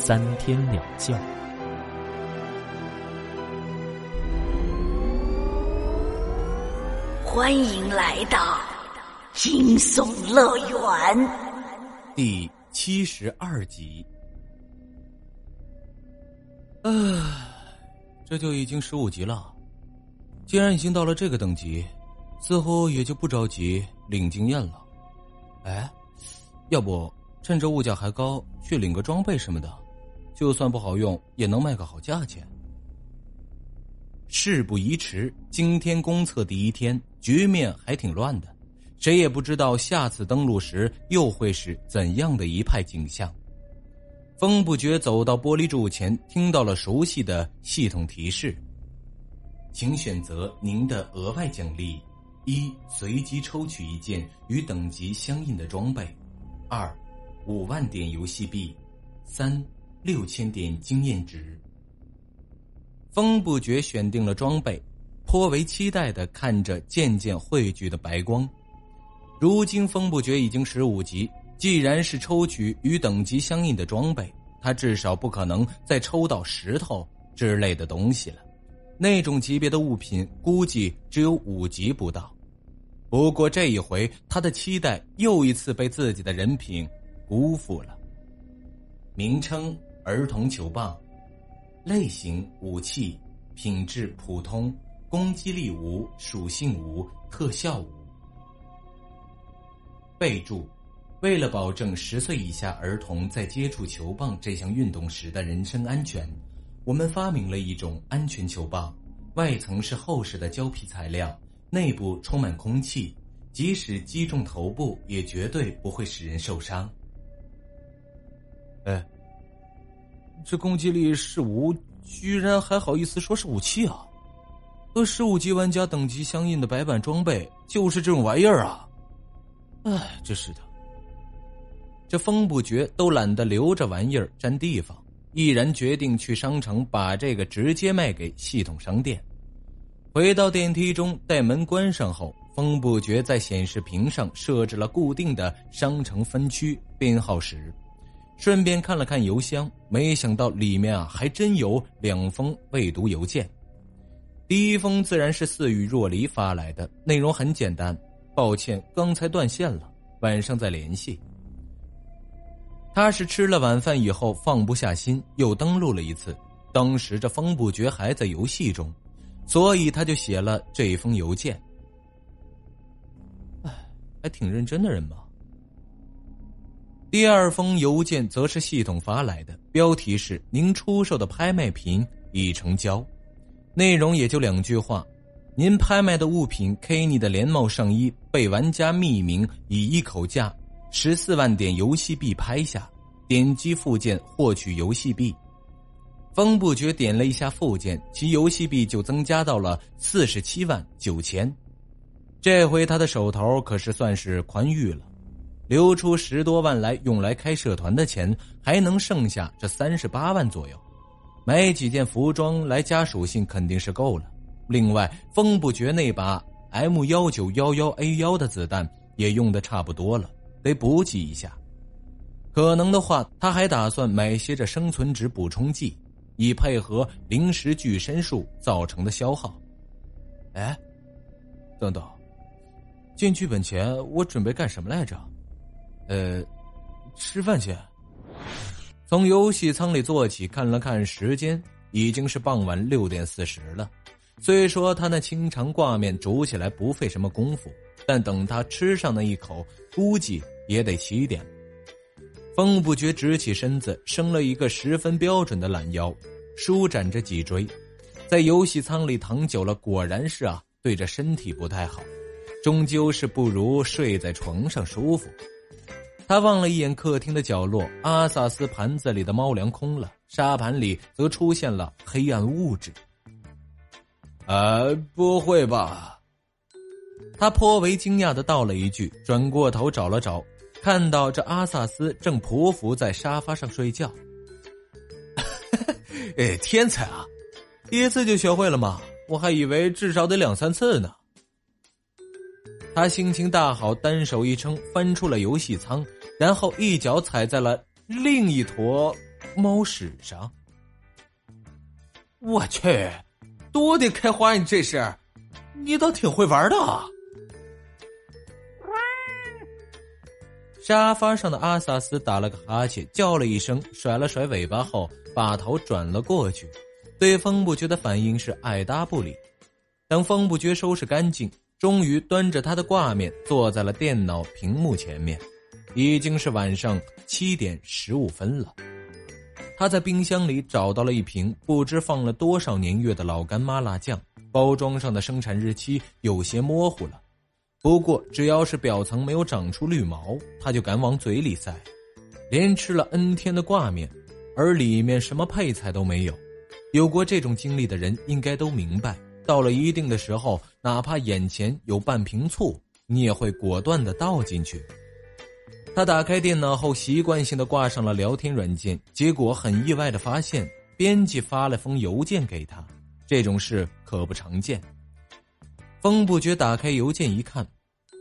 三天两觉。欢迎来到惊悚乐园第七十二集。啊，这就已经十五级了。既然已经到了这个等级，似乎也就不着急领经验了。哎，要不趁着物价还高去领个装备什么的，就算不好用也能卖个好价钱。事不宜迟，今天公测第一天，局面还挺乱的，谁也不知道下次登陆时又会是怎样的一派景象。风不觉走到玻璃柱前，听到了熟悉的系统提示。请选择您的额外奖励：一、随机抽取一件与等级相应的装备；二、五万点游戏币；三、六千点经验值。风不觉选定了装备，颇为期待的看着渐渐汇聚的白光。如今风不觉已经十五级，既然是抽取与等级相应的装备，他至少不可能再抽到石头之类的东西了。那种级别的物品估计只有五级不到，不过这一回他的期待又一次被自己的人品辜负了。名称：儿童球棒，类型：武器，品质：普通，攻击力无，属性无，特效无。备注：为了保证十岁以下儿童在接触球棒这项运动时的人身安全。我们发明了一种安全球棒，外层是厚实的胶皮材料，内部充满空气，即使击中头部，也绝对不会使人受伤。哎，这攻击力是无，居然还好意思说是武器啊？和十五级玩家等级相应的白板装备就是这种玩意儿啊！哎，真是的，这风不绝都懒得留着玩意儿占地方。毅然决定去商城把这个直接卖给系统商店。回到电梯中，待门关上后，风不觉在显示屏上设置了固定的商城分区编号时，顺便看了看邮箱，没想到里面啊还真有两封未读邮件。第一封自然是似雨若离发来的，内容很简单：抱歉，刚才断线了，晚上再联系。他是吃了晚饭以后放不下心，又登录了一次。当时这风不觉还在游戏中，所以他就写了这封邮件。哎，还挺认真的人嘛。第二封邮件则是系统发来的，标题是“您出售的拍卖品已成交”，内容也就两句话：您拍卖的物品 K 你的连帽上衣被玩家匿名以一口价。十四万点游戏币拍下，点击附件获取游戏币。风不觉点了一下附件，其游戏币就增加到了四十七万九千。这回他的手头可是算是宽裕了，留出十多万来用来开社团的钱，还能剩下这三十八万左右，买几件服装来加属性肯定是够了。另外，风不绝那把 M 幺九幺幺 A 幺的子弹也用的差不多了。得补给一下，可能的话，他还打算买些这生存值补充剂，以配合临时具身术造成的消耗。哎，等等，进剧本前我准备干什么来着？呃，吃饭去。从游戏舱里坐起，看了看时间，已经是傍晚六点四十了。虽说他那清肠挂面煮起来不费什么功夫。但等他吃上那一口，估计也得七点。风不觉直起身子，伸了一个十分标准的懒腰，舒展着脊椎。在游戏舱里躺久了，果然是啊，对着身体不太好。终究是不如睡在床上舒服。他望了一眼客厅的角落，阿萨斯盘子里的猫粮空了，沙盘里则出现了黑暗物质。啊，不会吧？他颇为惊讶的道了一句，转过头找了找，看到这阿萨斯正匍匐在沙发上睡觉。哎，天才啊！一次就学会了吗？我还以为至少得两三次呢。他心情大好，单手一撑，翻出了游戏舱，然后一脚踩在了另一坨猫屎上。我去，多得开花！你这是，你倒挺会玩的。沙发上的阿萨斯打了个哈欠，叫了一声，甩了甩尾巴后，把头转了过去，对风不觉的反应是爱搭不理。等风不觉收拾干净，终于端着他的挂面坐在了电脑屏幕前面，已经是晚上七点十五分了。他在冰箱里找到了一瓶不知放了多少年月的老干妈辣酱，包装上的生产日期有些模糊了。不过，只要是表层没有长出绿毛，他就敢往嘴里塞。连吃了 N 天的挂面，而里面什么配菜都没有。有过这种经历的人应该都明白，到了一定的时候，哪怕眼前有半瓶醋，你也会果断的倒进去。他打开电脑后，习惯性的挂上了聊天软件，结果很意外的发现，编辑发了封邮件给他。这种事可不常见。风不觉打开邮件一看，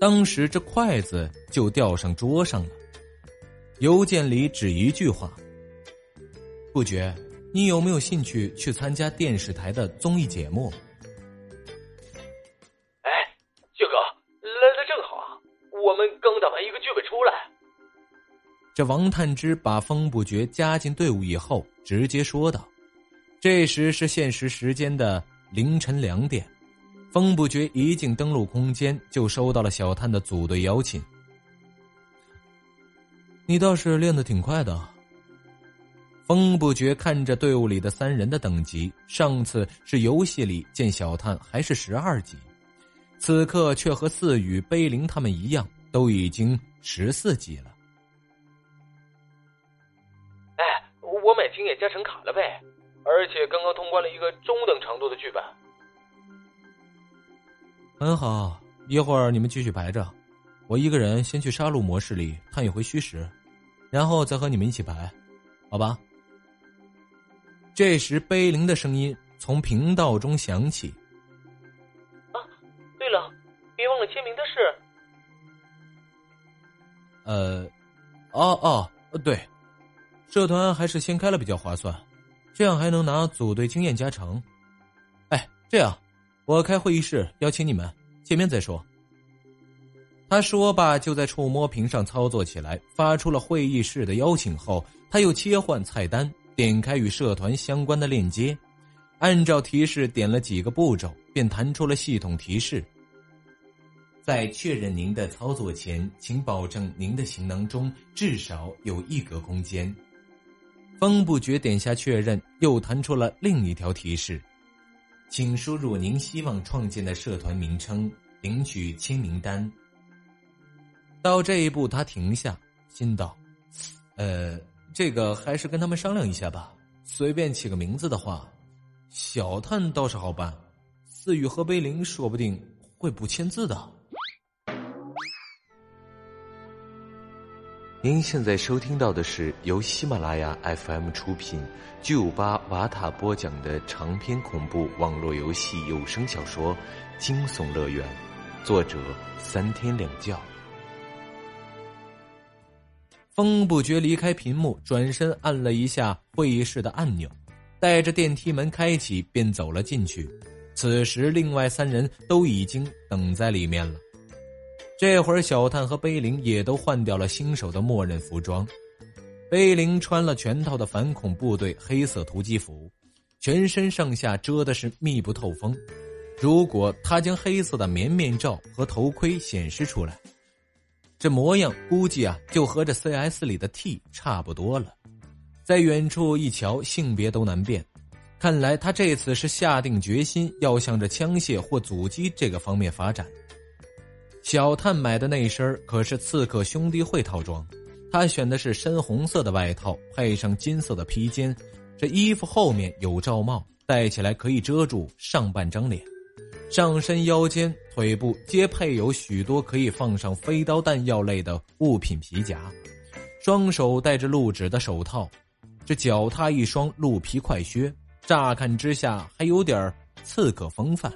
当时这筷子就掉上桌上了。邮件里只一句话：“不觉，你有没有兴趣去参加电视台的综艺节目？”这王探之把风不觉加进队伍以后，直接说道：“这时是现实时间的凌晨两点。”风不觉一进登录空间，就收到了小探的组队邀请。你倒是练得挺快的。风不觉看着队伍里的三人的等级，上次是游戏里见小探还是十二级，此刻却和四羽、碑林他们一样，都已经十四级了。我买经验加成卡了呗，而且刚刚通关了一个中等长度的剧本。很好，一会儿你们继续排着，我一个人先去杀戮模式里探一回虚实，然后再和你们一起排，好吧？这时，碑林的声音从频道中响起：“啊，对了，别忘了签名的事。”呃，哦哦，对，社团还是先开了比较划算，这样还能拿组队经验加成。哎，这样。我开会议室，邀请你们见面再说。他说罢，就在触摸屏上操作起来，发出了会议室的邀请后，他又切换菜单，点开与社团相关的链接，按照提示点了几个步骤，便弹出了系统提示：在确认您的操作前，请保证您的行囊中至少有一格空间。风不觉点下确认，又弹出了另一条提示。请输入您希望创建的社团名称，领取签名单。到这一步，他停下，心道：“呃，这个还是跟他们商量一下吧。随便起个名字的话，小探倒是好办，四雨和碑林说不定会不签字的。”您现在收听到的是由喜马拉雅 FM 出品、九八瓦塔播讲的长篇恐怖网络游戏有声小说《惊悚乐园》，作者三天两觉。风不觉离开屏幕，转身按了一下会议室的按钮，带着电梯门开启，便走了进去。此时，另外三人都已经等在里面了。这会儿，小探和碑林也都换掉了新手的默认服装。碑林穿了全套的反恐部队黑色突击服，全身上下遮的是密不透风。如果他将黑色的棉面罩和头盔显示出来，这模样估计啊，就和这 CS 里的 T 差不多了。在远处一瞧，性别都难辨。看来他这次是下定决心要向着枪械或阻击这个方面发展。小探买的那身可是刺客兄弟会套装，他选的是深红色的外套，配上金色的披肩。这衣服后面有罩帽，戴起来可以遮住上半张脸。上身、腰间、腿部皆配有许多可以放上飞刀、弹药类的物品皮夹。双手戴着鹿指的手套，这脚踏一双鹿皮快靴，乍看之下还有点刺客风范。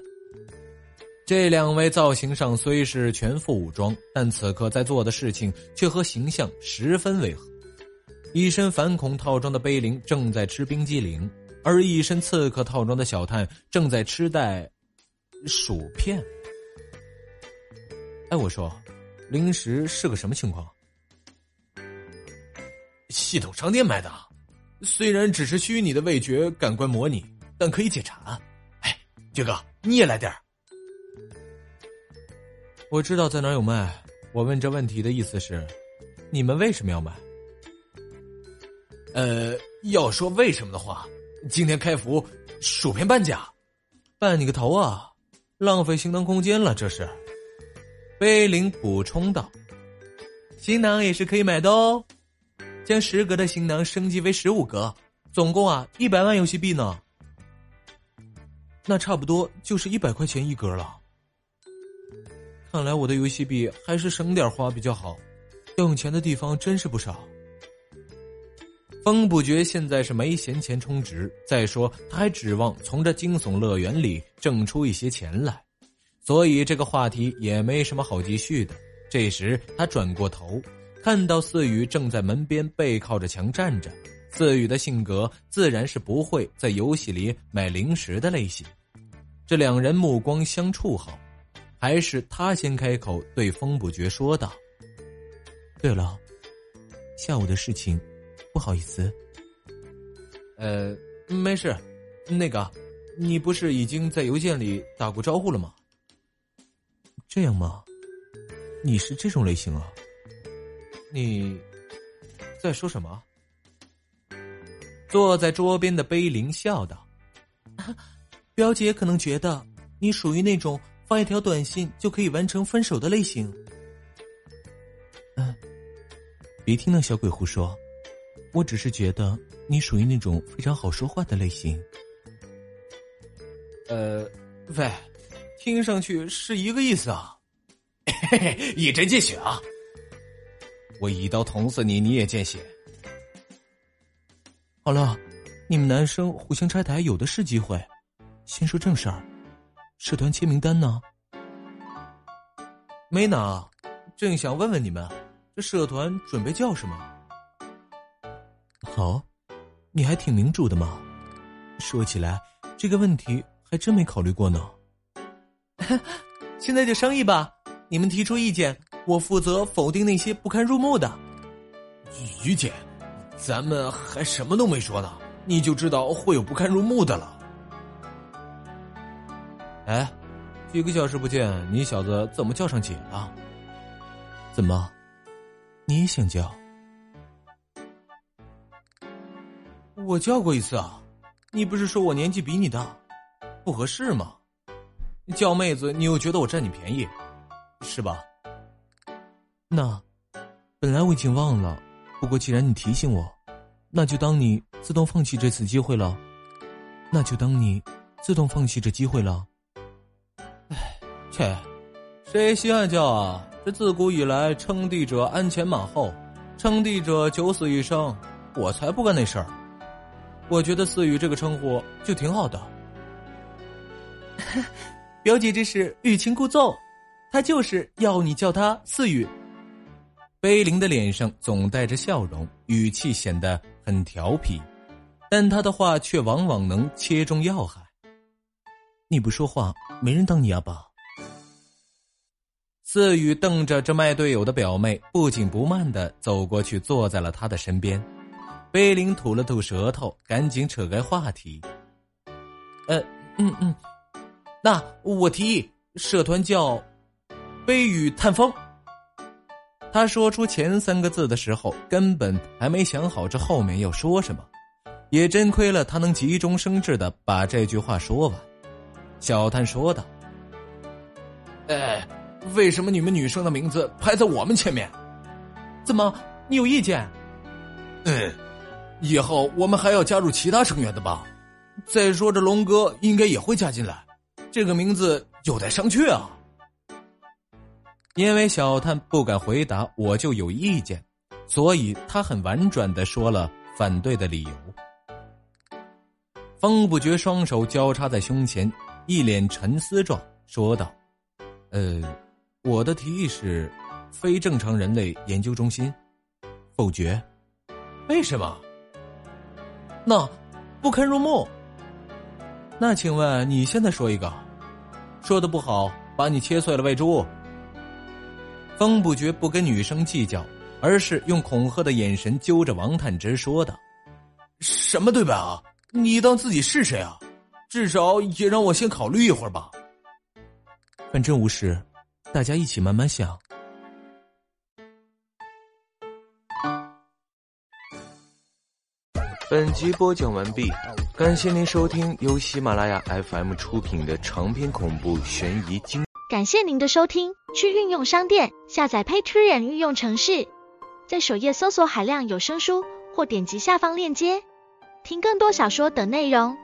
这两位造型上虽是全副武装，但此刻在做的事情却和形象十分违和。一身反恐套装的碑林正在吃冰激凌，而一身刺客套装的小探正在吃袋薯片。哎，我说，零食是个什么情况？系统商店买的，虽然只是虚拟的味觉感官模拟，但可以解馋。哎，爵哥，你也来点儿。我知道在哪有卖。我问这问题的意思是，你们为什么要买？呃，要说为什么的话，今天开服薯片半价，半你个头啊！浪费行囊空间了，这是。贝林补充道：“行囊也是可以买的哦，将十格的行囊升级为十五格，总共啊一百万游戏币呢。那差不多就是一百块钱一格了。”看来我的游戏币还是省点花比较好，用钱的地方真是不少。风不觉现在是没闲钱充值，再说他还指望从这惊悚乐园里挣出一些钱来，所以这个话题也没什么好继续的。这时他转过头，看到四宇正在门边背靠着墙站着。四宇的性格自然是不会在游戏里买零食的类型。这两人目光相处后。还是他先开口对风不绝说道：“对了，下午的事情，不好意思。呃，没事，那个，你不是已经在邮件里打过招呼了吗？这样吗？你是这种类型啊？你在说什么？”坐在桌边的碑林笑道：“ 表姐可能觉得你属于那种……”发一条短信就可以完成分手的类型。嗯，别听那小鬼胡说，我只是觉得你属于那种非常好说话的类型。呃，喂，听上去是一个意思啊！嘿嘿，一针见血啊！我一刀捅死你，你也见血。好了，你们男生互相拆台有的是机会，先说正事儿。社团签名单呢？没拿，正想问问你们，这社团准备叫什么？好，你还挺民主的嘛。说起来，这个问题还真没考虑过呢。现在就商议吧，你们提出意见，我负责否定那些不堪入目的。于姐，咱们还什么都没说呢，你就知道会有不堪入目的了。哎，几个小时不见，你小子怎么叫上姐了？怎么，你也想叫？我叫过一次啊，你不是说我年纪比你大，不合适吗？叫妹子，你又觉得我占你便宜，是吧？那，本来我已经忘了，不过既然你提醒我，那就当你自动放弃这次机会了，那就当你自动放弃这机会了。切，谁稀罕叫啊？这自古以来，称帝者鞍前马后，称帝者九死一生，我才不干那事儿。我觉得四宇这个称呼就挺好的。表姐这是欲擒故纵，她就是要你叫她四宇。碑林的脸上总带着笑容，语气显得很调皮，但他的话却往往能切中要害。你不说话，没人当你阿爸。四宇瞪着这卖队友的表妹，不紧不慢的走过去，坐在了他的身边。碑林吐了吐舌头，赶紧扯开话题：“呃，嗯嗯，那我提议社团叫‘悲雨探风’。”他说出前三个字的时候，根本还没想好这后面要说什么，也真亏了他能急中生智的把这句话说完。小探说道：“哎。”为什么你们女生的名字排在我们前面？怎么你有意见？嗯，以后我们还要加入其他成员的吧？再说这龙哥应该也会加进来，这个名字有待商榷啊。因为小探不敢回答，我就有意见，所以他很婉转的说了反对的理由。风不觉双手交叉在胸前，一脸沉思状说道：“呃，我的提议是，非正常人类研究中心，否决。为什么？那不堪入目。那请问你现在说一个，说的不好，把你切碎了喂猪。”风不觉不跟女生计较，而是用恐吓的眼神揪着王探之说道：“什么对白啊？你当自己是谁啊？至少也让我先考虑一会儿吧。反正无事，大家一起慢慢想。”本集播讲完毕，感谢您收听由喜马拉雅 FM 出品的长篇恐怖悬疑惊。感谢您的收听，去运用商店下载 Patreon 运用城市，在首页搜索海量有声书，或点击下方链接听更多小说等内容。